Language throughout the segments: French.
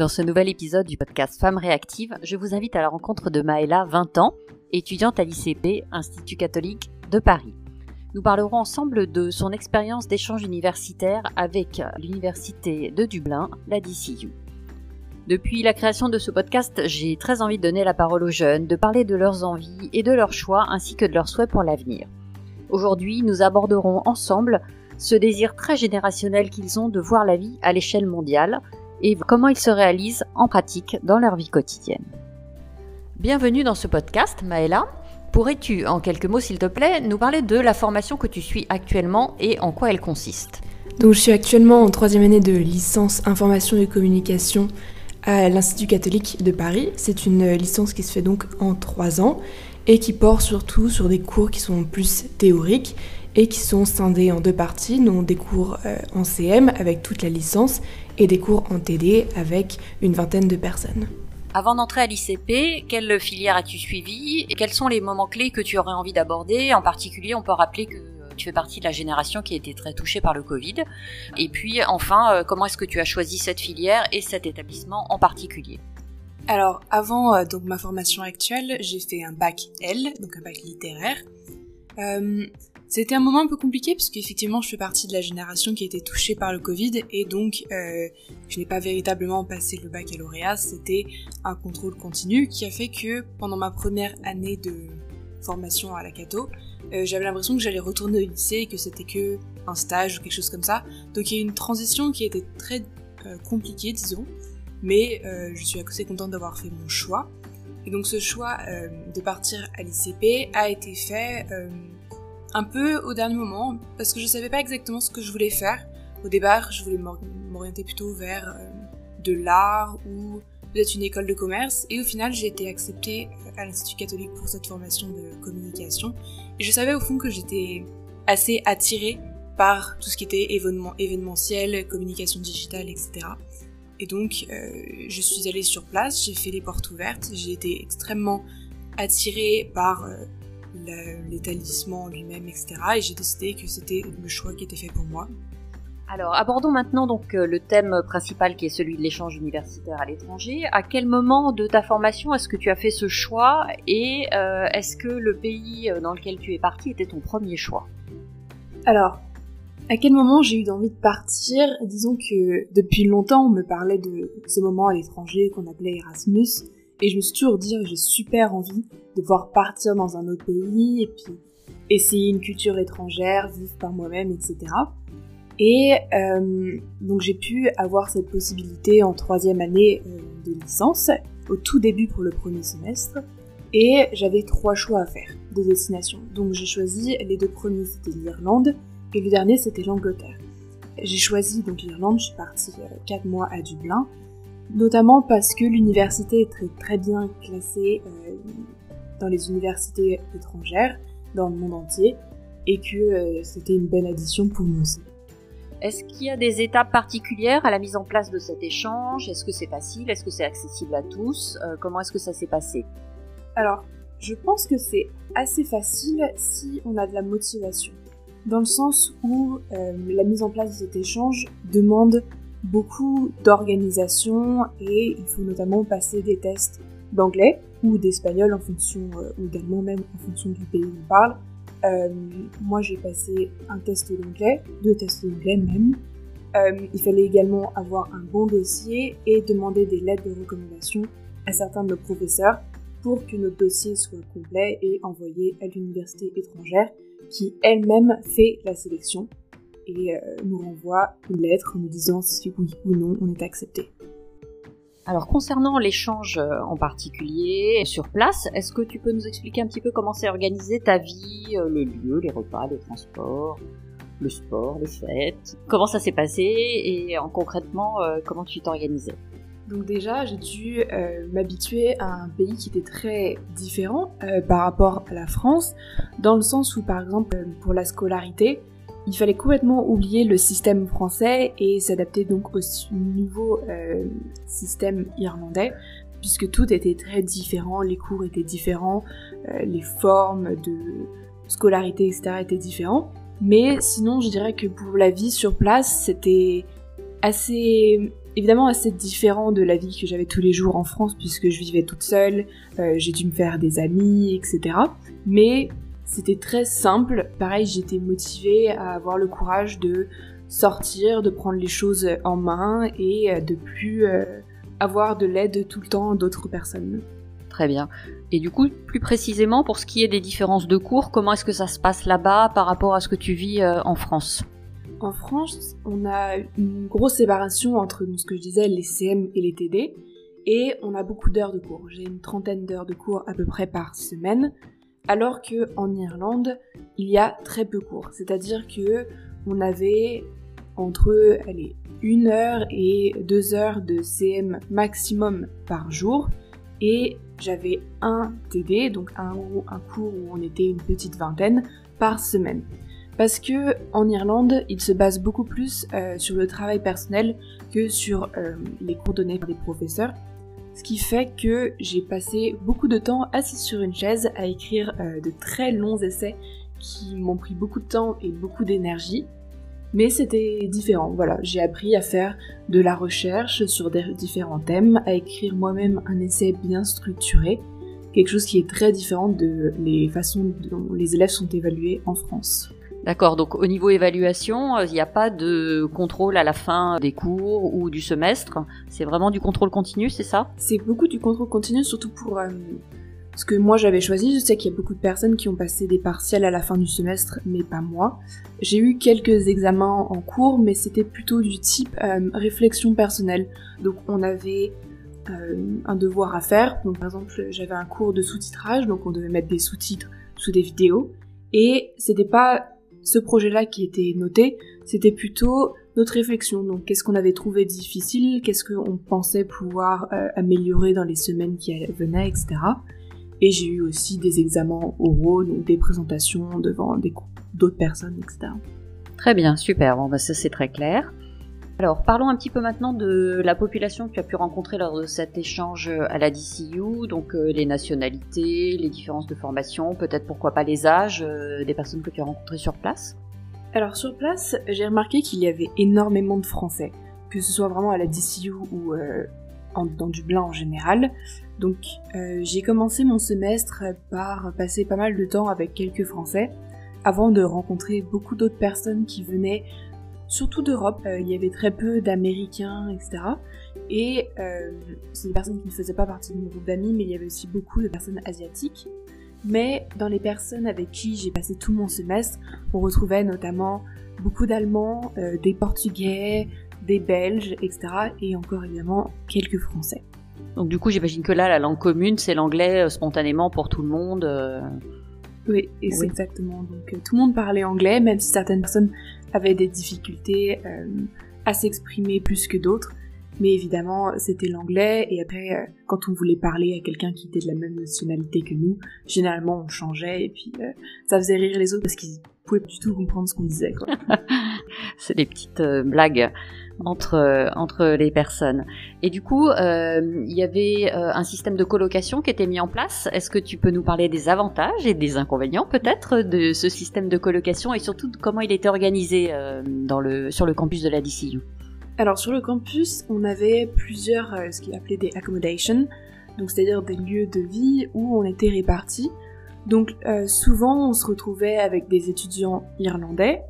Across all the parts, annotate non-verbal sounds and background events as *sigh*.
Dans ce nouvel épisode du podcast Femmes réactives, je vous invite à la rencontre de Maëla, 20 ans, étudiante à l'ICP, Institut catholique de Paris. Nous parlerons ensemble de son expérience d'échange universitaire avec l'Université de Dublin, la DCU. Depuis la création de ce podcast, j'ai très envie de donner la parole aux jeunes, de parler de leurs envies et de leurs choix ainsi que de leurs souhaits pour l'avenir. Aujourd'hui, nous aborderons ensemble ce désir très générationnel qu'ils ont de voir la vie à l'échelle mondiale, et comment ils se réalisent en pratique dans leur vie quotidienne. Bienvenue dans ce podcast, Maëla. Pourrais-tu, en quelques mots s'il te plaît, nous parler de la formation que tu suis actuellement et en quoi elle consiste? Donc je suis actuellement en troisième année de licence information et communication à l'Institut catholique de Paris. C'est une licence qui se fait donc en trois ans et qui porte surtout sur des cours qui sont plus théoriques et qui sont scindés en deux parties, donc des cours euh, en CM avec toute la licence et des cours en TD avec une vingtaine de personnes. Avant d'entrer à l'ICP, quelle filière as-tu suivi et quels sont les moments clés que tu aurais envie d'aborder? En particulier, on peut rappeler que tu fais partie de la génération qui a été très touchée par le Covid. Et puis, enfin, euh, comment est-ce que tu as choisi cette filière et cet établissement en particulier? Alors, avant euh, donc ma formation actuelle, j'ai fait un bac L, donc un bac littéraire. Euh, c'était un moment un peu compliqué parce qu'effectivement je fais partie de la génération qui a été touchée par le Covid et donc euh, je n'ai pas véritablement passé le baccalauréat, c'était un contrôle continu qui a fait que pendant ma première année de formation à la Cato, euh, j'avais l'impression que j'allais retourner au lycée et que c'était que un stage ou quelque chose comme ça. Donc il y a eu une transition qui a été très euh, compliquée disons, mais je suis assez contente d'avoir fait mon choix. Et donc ce choix de partir à l'ICP a été fait un peu au dernier moment parce que je savais pas exactement ce que je voulais faire. Au départ, je voulais m'orienter plutôt vers euh, de l'art ou peut-être une école de commerce et au final, j'ai été acceptée à l'Institut catholique pour cette formation de communication et je savais au fond que j'étais assez attirée par tout ce qui était événement, événementiel, communication digitale, etc. Et donc, euh, je suis allée sur place, j'ai fait les portes ouvertes, j'ai été extrêmement attirée par euh, l'établissement lui-même, etc. Et j'ai décidé que c'était le choix qui était fait pour moi. Alors, abordons maintenant donc euh, le thème principal qui est celui de l'échange universitaire à l'étranger. À quel moment de ta formation est-ce que tu as fait ce choix et euh, est-ce que le pays euh, dans lequel tu es parti était ton premier choix? Alors, à quel moment j'ai eu envie de partir? Disons que depuis longtemps on me parlait de ce moment à l'étranger qu'on appelait Erasmus et je me suis toujours dit, j'ai super envie de pouvoir partir dans un autre pays et puis essayer une culture étrangère, vivre par moi-même, etc. Et euh, donc j'ai pu avoir cette possibilité en troisième année euh, de licence, au tout début pour le premier semestre, et j'avais trois choix à faire de destination. Donc j'ai choisi les deux premiers, c'était l'Irlande, et le dernier c'était l'Angleterre. J'ai choisi donc l'Irlande, je suis partie euh, quatre mois à Dublin, notamment parce que l'université est très, très bien classée euh, dans les universités étrangères, dans le monde entier, et que euh, c'était une bonne addition pour mon CV. Est-ce qu'il y a des étapes particulières à la mise en place de cet échange? Est-ce que c'est facile? Est-ce que c'est accessible à tous? Euh, Comment est-ce que ça s'est passé? Alors, je pense que c'est assez facile si on a de la motivation. Dans le sens où la mise en place de cet échange demande beaucoup d'organisation et il faut notamment passer des tests d'anglais ou d'espagnol en fonction, euh, ou d'allemand même en fonction du pays où on parle. Euh, moi j'ai passé un test d'anglais, deux tests d'anglais même. Euh, il fallait également avoir un bon dossier et demander des lettres de recommandation à certains de nos professeurs pour que notre dossier soit complet et envoyé à l'université étrangère qui elle-même fait la sélection et euh, nous renvoie une lettre nous disant si oui ou non on est accepté. Alors concernant l'échange euh, en particulier sur place, est-ce que tu peux nous expliquer un petit peu comment s'est organisée ta vie, euh, le lieu, les repas, les transports, le sport, les fêtes? Comment ça s'est passé? Et en concrètement comment tu t'organisais donc déjà, j'ai dû m'habituer à un pays qui était très différent par rapport à la France, dans le sens où, par exemple, pour la scolarité, il fallait complètement oublier le système français et s'adapter donc au nouveau euh, système irlandais, puisque tout était très différent, les cours étaient différents, euh, les formes de scolarité, etc. étaient différents. Mais sinon, je dirais que pour la vie sur place, c'était assez évidemment assez différent de la vie que j'avais tous les jours en France puisque je vivais toute seule, euh, j'ai dû me faire des amis, etc. c'était très simple. Pareil, j'étais motivée à avoir le courage de sortir, de prendre les choses en main et euh, de plus euh, avoir de l'aide tout le temps d'autres personnes. Très bien. Et du coup, plus précisément, pour ce qui est des différences de cours, comment est-ce que ça se passe là-bas par rapport à ce que tu vis en France? En France, on a une grosse séparation entre ce que je disais, les CM et les TD, et on a beaucoup d'heures de cours. J'ai une trentaine d'heures de cours à peu près par semaine, alors que en Irlande, il y a très peu cours. C'est-à-dire que on avait entre allez, une heure et deux heures de CM maximum par jour, et j'avais un TD, donc un, un cours où on était une petite vingtaine par semaine parce que en Irlande, il se base beaucoup plus euh, sur le travail personnel que sur euh, les cours donnés par les professeurs. Ce qui fait que j'ai passé beaucoup de temps assis sur une chaise à écrire euh, de très longs essais qui m'ont pris beaucoup de temps et beaucoup d'énergie. Mais c'était différent, voilà. J'ai appris à faire de la recherche sur différents thèmes, à écrire moi-même un essai bien structuré, quelque chose qui est très différent de les façons dont les élèves sont évalués en France. D'accord, donc au niveau évaluation, euh, il n'y a pas de contrôle à la fin des cours ou du semestre. C'est vraiment du contrôle continu, c'est ça? C'est beaucoup du contrôle continu, surtout pour euh, ce que moi j'avais choisi. Je sais qu'il y a beaucoup de personnes qui ont passé des partiels à la fin du semestre, mais pas moi. J'ai eu quelques examens en cours, mais c'était plutôt du type euh, réflexion personnelle. Donc on avait un devoir à faire. Donc par exemple, j'avais un cours de sous-titrage, donc on devait mettre des sous-titres sous des vidéos. Et c'était pas ce projet-là qui était noté, c'était plutôt notre réflexion. Donc, qu'est-ce qu'on avait trouvé difficile, qu'est-ce qu'on pensait pouvoir euh, améliorer dans les semaines qui venaient, etc. Et j'ai eu aussi des examens oraux, donc des présentations devant d'autres personnes, etc. Très bien, super. Bon, bah ça c'est très clair. Alors, parlons un petit peu maintenant de la population que tu as pu rencontrer lors de cet échange à la DCU, donc euh, les nationalités, les différences de formation, peut-être pourquoi pas les âges euh, des personnes que tu as rencontrées sur place? Alors sur place, j'ai remarqué qu'il y avait énormément de Français, que ce soit vraiment à la DCU ou euh, dans Dublin en général. Donc j'ai commencé mon semestre par passer pas mal de temps avec quelques Français, avant de rencontrer beaucoup d'autres personnes qui venaient surtout d'Europe. Euh, il y avait très peu d'Américains, etc. Et euh, c'est des personnes qui ne faisaient pas partie de mon groupe d'amis, mais il y avait aussi beaucoup de personnes asiatiques. Mais dans les personnes avec qui j'ai passé tout mon semestre, on retrouvait notamment beaucoup d'Allemands, euh, des Portugais, des Belges, etc. Et encore évidemment quelques Français. Donc du coup, j'imagine que là, la langue commune, c'est l'anglais spontanément pour tout le monde. Oui, et c'est exactement. Donc tout le monde parlait anglais, même si certaines personnes avaient des difficultés euh, à s'exprimer plus que d'autres. Mais évidemment, c'était l'anglais, et après, euh, quand on voulait parler à quelqu'un qui était de la même nationalité que nous, généralement on changeait, et puis euh, ça faisait rire les autres parce qu'ils pouvaient du tout comprendre ce qu'on disait. *laughs* C'est des petites blagues entre euh, entre les personnes. Et du coup, euh, il y avait euh, un système de colocation qui était mis en place. Est-ce que tu peux nous parler des avantages et des inconvénients peut-être de ce système de colocation et surtout de comment il était organisé dans le sur le campus de la DCU Alors sur le campus, on avait plusieurs ce qui est appelé des accommodations, donc c'est-à-dire des lieux de vie où on était répartis. Donc souvent on se retrouvait avec des étudiants irlandais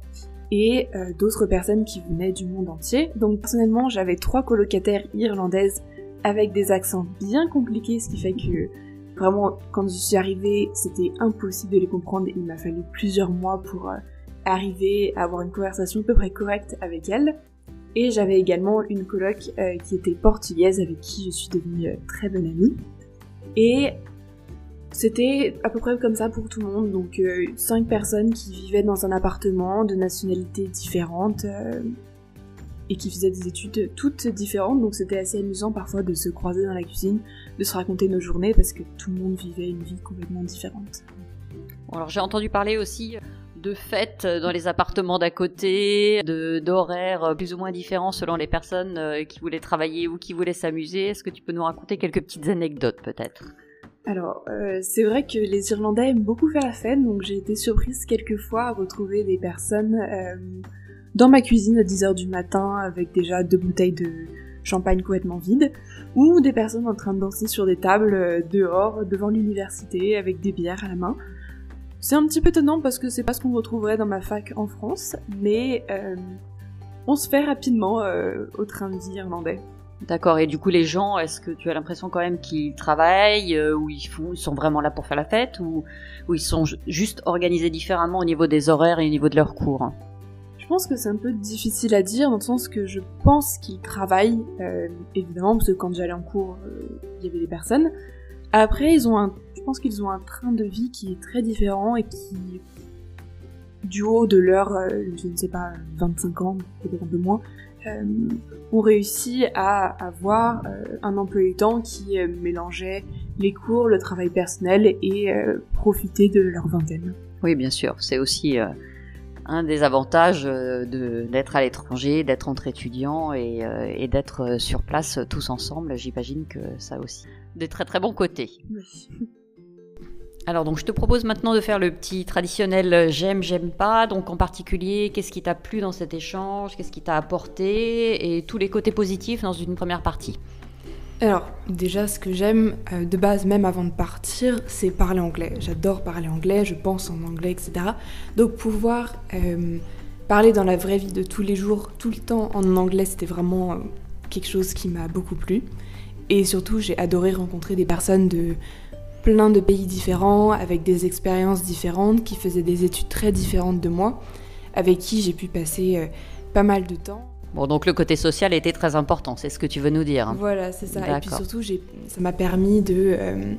et euh, d'autres personnes qui venaient du monde entier. Donc personnellement, j'avais trois colocataires irlandaises avec des accents bien compliqués, ce qui fait que vraiment, quand je suis arrivée, c'était impossible de les comprendre. Il m'a fallu plusieurs mois pour euh, arriver à avoir une conversation à peu près correcte avec elles. Et j'avais également une coloc euh, qui était portugaise avec qui je suis devenue très bonne amie. Et c'était à peu près comme ça pour tout le monde, donc euh, cinq personnes qui vivaient dans un appartement de nationalités différentes euh, et qui faisaient des études toutes différentes, donc c'était assez amusant parfois de se croiser dans la cuisine, de se raconter nos journées parce que tout le monde vivait une vie complètement différente. alors j'ai entendu parler aussi de fêtes dans les appartements d'à côté, d'horaires plus ou moins différents selon les personnes euh, qui voulaient travailler ou qui voulaient s'amuser. Est-ce que tu peux nous raconter quelques petites anecdotes peut-être? Alors, euh, c'est vrai que les Irlandais aiment beaucoup faire la fête, donc j'ai été surprise quelquefois à retrouver des personnes euh, dans ma cuisine à 10h du matin avec déjà deux bouteilles de, champagne complètement vide, ou des personnes en train de danser sur des tables dehors, devant l'université, avec des bières à la main. C'est un petit peu étonnant parce que c'est pas ce qu'on retrouverait dans ma fac en France, mais on se fait rapidement au train de vie irlandais. D'accord. Et du coup, les gens, est-ce que tu as l'impression quand même qu'ils travaillent, euh, ou ils, sont vraiment là pour faire la fête, ou, ou ils sont juste organisés différemment au niveau des horaires et au niveau de leurs cours? Je pense que c'est un peu difficile à dire, dans le sens que je pense qu'ils travaillent, euh, évidemment, parce que quand j'allais en cours, euh, il y avait des personnes. Après, ils ont un, je pense qu'ils ont un train de vie qui est très différent et qui, du haut de leur, je ne sais pas, 25 ans, peut-être un peu moins, euh, ont réussi à avoir euh, un emploi du temps qui euh, mélangeait les cours, le travail personnel et profiter de leur vingtaine. Oui, bien sûr. C'est aussi un des avantages d'être à l'étranger, d'être entre étudiants et, et d'être sur place tous ensemble. J'imagine que ça a aussi des très très bons côtés. Oui. Alors donc je te propose maintenant de faire le petit traditionnel euh, j'aime, j'aime pas. Donc en particulier, qu'est-ce qui t'a plu dans cet échange, qu'est-ce qui t'a apporté? Et tous les côtés positifs dans une première partie. Alors déjà ce que j'aime euh, de base même avant de partir, c'est parler anglais. J'adore parler anglais, je pense en anglais, etc. Donc pouvoir euh, parler dans la vraie vie de tous les jours, tout le temps en anglais, c'était vraiment quelque chose qui m'a beaucoup plu. Et surtout j'ai adoré rencontrer des personnes de plein de pays différents, avec des expériences différentes, qui faisaient des études très différentes de moi, avec qui j'ai pu passer euh, pas mal de temps. Bon, donc le côté social était très important, c'est ce que tu veux nous dire. Voilà, c'est ça. Et puis surtout, ça m'a permis de euh,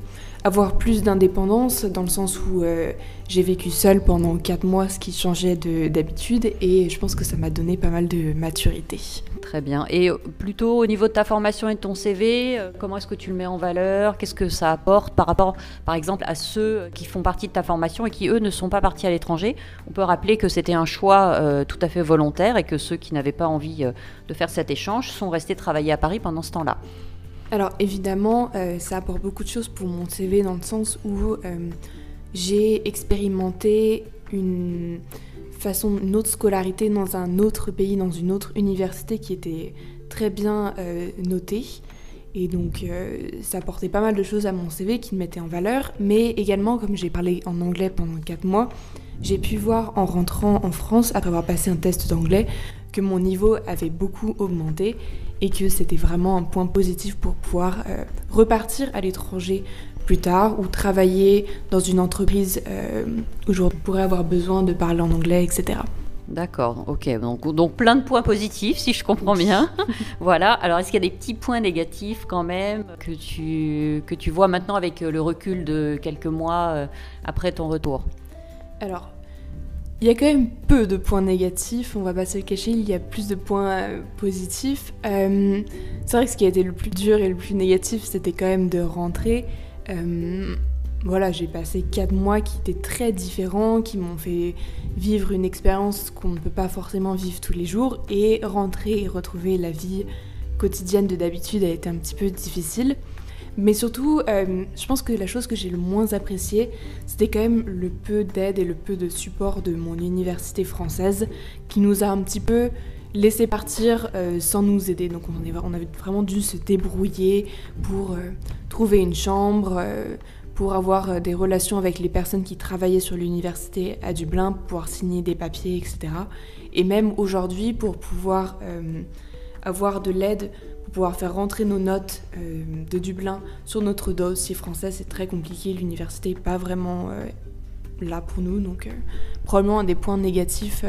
avoir plus d'indépendance, dans le sens où euh, j'ai vécu seule pendant 4 mois, ce qui changeait d'habitude, et je pense que ça m'a donné pas mal de maturité. Très bien. Et euh, plutôt au niveau de ta formation et de ton CV, comment est-ce que tu le mets en valeur? Qu'est-ce que ça apporte par rapport, par exemple, à ceux qui font partie de ta formation et qui, eux, ne sont pas partis à l'étranger? On peut rappeler que c'était un choix tout à fait volontaire et que ceux qui n'avaient pas envie de faire cet échange sont restés travailler à Paris pendant ce temps-là. Alors évidemment, ça apporte beaucoup de choses pour mon CV dans le sens où j'ai expérimenté une façon, une autre scolarité dans un autre pays, dans une autre université qui était très bien euh, notée. Et donc euh, ça apportait pas mal de choses à mon CV qui me mettaient en valeur. Mais également, comme j'ai parlé en anglais pendant 4 mois, j'ai pu voir en rentrant en France, après avoir passé un test d'anglais, que mon niveau avait beaucoup augmenté et que c'était vraiment un point positif pour pouvoir euh, repartir à l'étranger plus tard ou travailler dans une entreprise euh, où je pourrais avoir besoin de parler en anglais, etc. D'accord, ok. Donc, donc plein de points positifs, si je comprends bien. *laughs* voilà. Alors, est-ce qu'il y a des petits points négatifs quand même que tu, que tu vois maintenant avec le recul de quelques mois euh, après ton retour? Alors, il y a quand même peu de points négatifs, on va pas se le cacher, il y a plus de points euh, positifs. c'est vrai que ce qui a été le plus dur et le plus négatif, c'était quand même de rentrer. Euh, voilà, j'ai passé quatre mois qui étaient très différents, qui m'ont fait vivre une expérience qu'on ne peut pas forcément vivre tous les jours, et rentrer et retrouver la vie quotidienne de d'habitude a été un petit peu difficile. Mais surtout, euh, je pense que la chose que j'ai le moins appréciée, c'était quand même le peu d'aide et le peu de support de mon université française, qui nous a un petit peu laisser partir euh, sans nous aider. Donc on, est, avait vraiment dû se débrouiller pour euh, trouver une chambre, pour avoir des relations avec les personnes qui travaillaient sur l'université à Dublin, pour pouvoir signer des papiers, etc. Et même aujourd'hui, pour pouvoir avoir de l'aide, pouvoir faire rentrer nos notes de Dublin sur notre dossier français, c'est très compliqué. L'université n'est pas vraiment là pour nous. Donc probablement un des points négatifs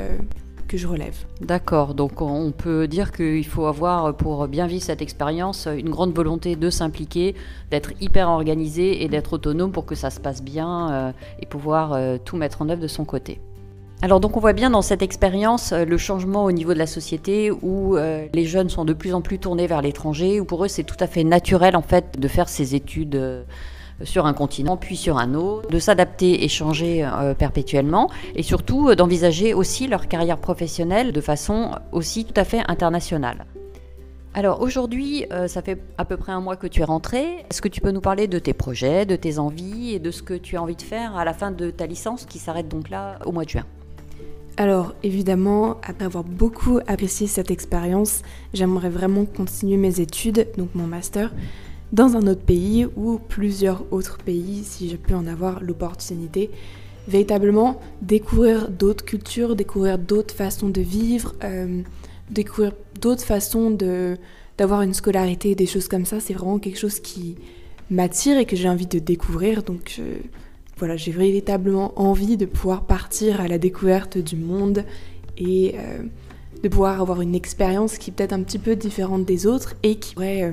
je relève. D'accord, donc on peut dire qu'il faut avoir, pour bien vivre cette expérience, une grande volonté de s'impliquer, d'être hyper organisé et d'être autonome pour que ça se passe bien euh, et pouvoir euh, tout mettre en œuvre de son côté. Alors donc on voit bien dans cette expérience euh, le changement au niveau de la société où les jeunes sont de plus en plus tournés vers l'étranger, où pour eux c'est tout à fait naturel en fait de faire ces études sur un continent puis sur un autre, de s'adapter et changer euh, perpétuellement et surtout euh, d'envisager aussi leur carrière professionnelle de façon aussi tout à fait internationale. Alors aujourd'hui, euh, ça fait à peu près un mois que tu es rentré. Est-ce que tu peux nous parler de tes projets, de tes envies et de ce que tu as envie de faire à la fin de ta licence qui s'arrête donc là au mois de juin? Alors évidemment, après avoir beaucoup apprécié cette expérience, j'aimerais vraiment continuer mes études, donc mon master, dans un autre pays ou plusieurs autres pays si je peux en avoir l'opportunité. Véritablement découvrir d'autres cultures, découvrir d'autres façons de vivre, euh, découvrir d'autres façons d'avoir une scolarité, des choses comme ça, c'est vraiment quelque chose qui m'attire et que j'ai envie de découvrir. Donc voilà, j'ai véritablement envie de pouvoir partir à la découverte du monde et euh, de pouvoir avoir une expérience qui est peut-être un petit peu différente des autres et qui pourrait euh,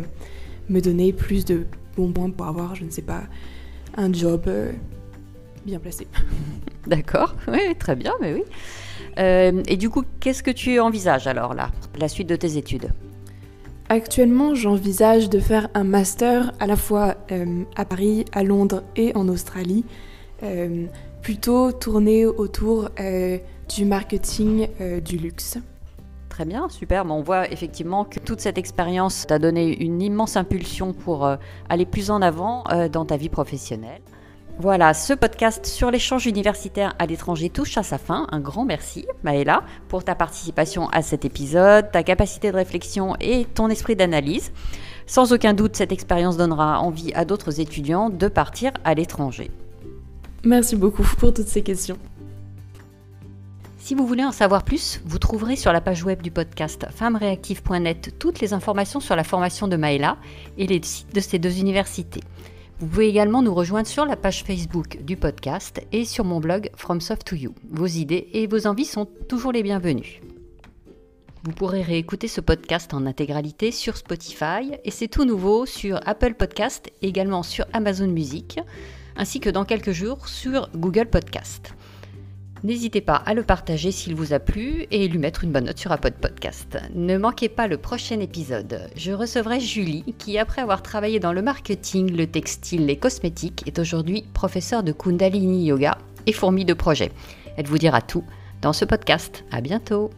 me donner plus de bons points pour avoir, je ne sais pas, un job euh, bien placé. *laughs* D'accord, *laughs* oui, très bien, mais oui. et du coup, qu'est-ce que tu envisages alors là, la suite de tes études? Actuellement, j'envisage de faire un master à la fois à Paris, à Londres et en Australie. Euh, plutôt tourné autour euh, du marketing euh, du luxe. Très bien, super. On voit effectivement que toute cette expérience t'a donné une immense impulsion pour aller plus en avant dans ta vie professionnelle. Voilà, ce podcast sur l'échange universitaire à l'étranger touche à sa fin. Un grand merci, Maëla, pour ta participation à cet épisode, ta capacité de réflexion et ton esprit d'analyse. Sans aucun doute, cette expérience donnera envie à d'autres étudiants de partir à l'étranger. Merci beaucoup pour toutes ces questions. Si vous voulez en savoir plus, vous trouverez sur la page web du podcast femmereactive.net toutes les informations sur la formation de Maëla et les sites de ces deux universités. Vous pouvez également nous rejoindre sur la page Facebook du podcast et sur mon blog From Soft to You. Vos idées et vos envies sont toujours les bienvenues. Vous pourrez réécouter ce podcast en intégralité sur Spotify et c'est tout nouveau sur Apple Podcast, également sur Amazon Music ainsi que dans quelques jours sur Google Podcast. N'hésitez pas à le partager s'il vous a plu et lui mettre une bonne note sur Apple Podcast. Ne manquez pas le prochain épisode. Je recevrai Julie qui, après avoir travaillé dans le marketing, le textile, les cosmétiques, est aujourd'hui professeure de Kundalini Yoga et fourmi de projets. Elle vous dira tout dans ce podcast. À bientôt!